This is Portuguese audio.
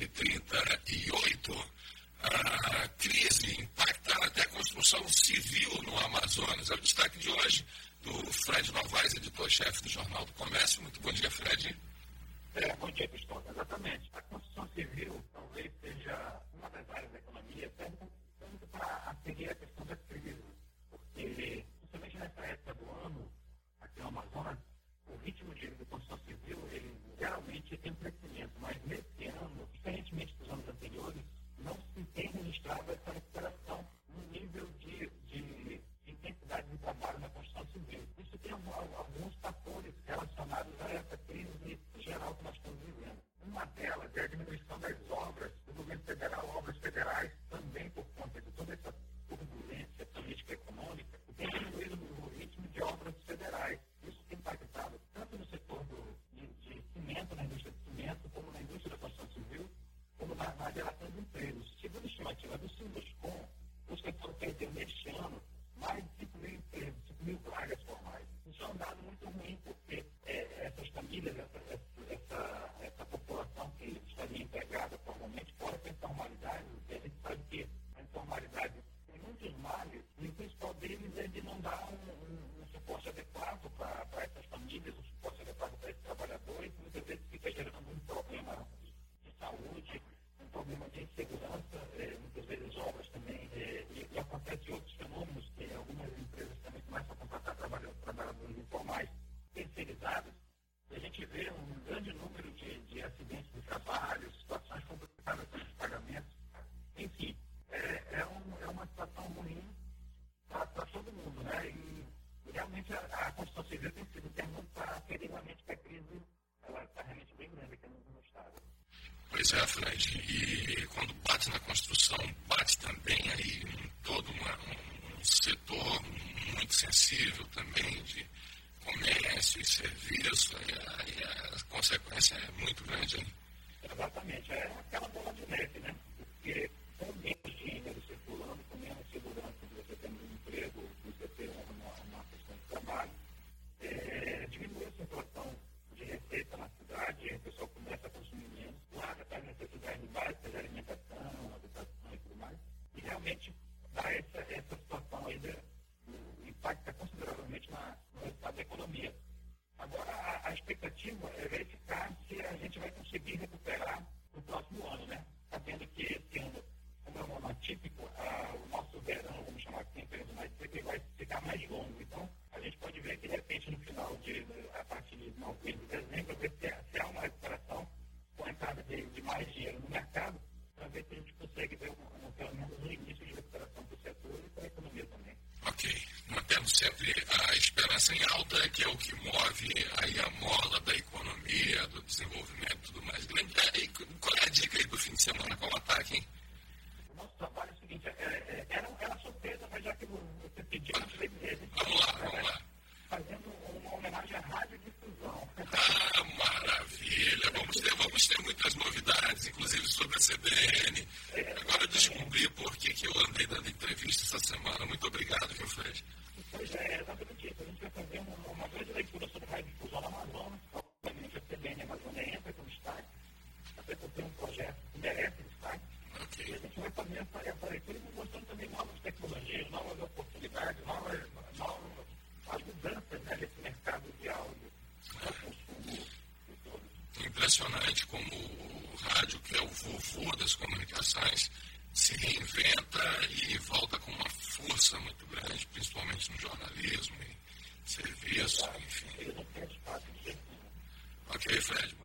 2038, a crise impacta até a construção civil no Amazonas. É o destaque de hoje do Fred Novaes, editor-chefe do Jornal do Comércio. Muito bom dia, Fred. É, bom dia, Cristóvão. Exatamente. A construção civil talvez seja uma das áreas da economia, tanto para seguir a questão Tela é a diminuição das obras do governo federal, obras federais, também por conta de toda essa turbulência política e econômica, tem diminuído o ritmo de obras federais. Isso tem impactado tanto no setor do, de, de cimento, na indústria de cimento, como na indústria da construção civil, como na, na geração de empregos. Segundo a estimativa do Simples, Pois é, Fred. E quando bate na construção, bate também aí em todo uma, um setor muito sensível também de comércio e serviço. E a, e a consequência é muito grande. Exatamente. É. again. Assim, em alta, que é o que move aí a mola da economia, do desenvolvimento do tudo mais. também para para a mostrando também novas tecnologias, novas oportunidades, novas, novas mudanças né, nesse mercado de áudio. É impressionante como o rádio, que é o vovô das comunicações, se reinventa e volta com uma força muito grande, principalmente no jornalismo.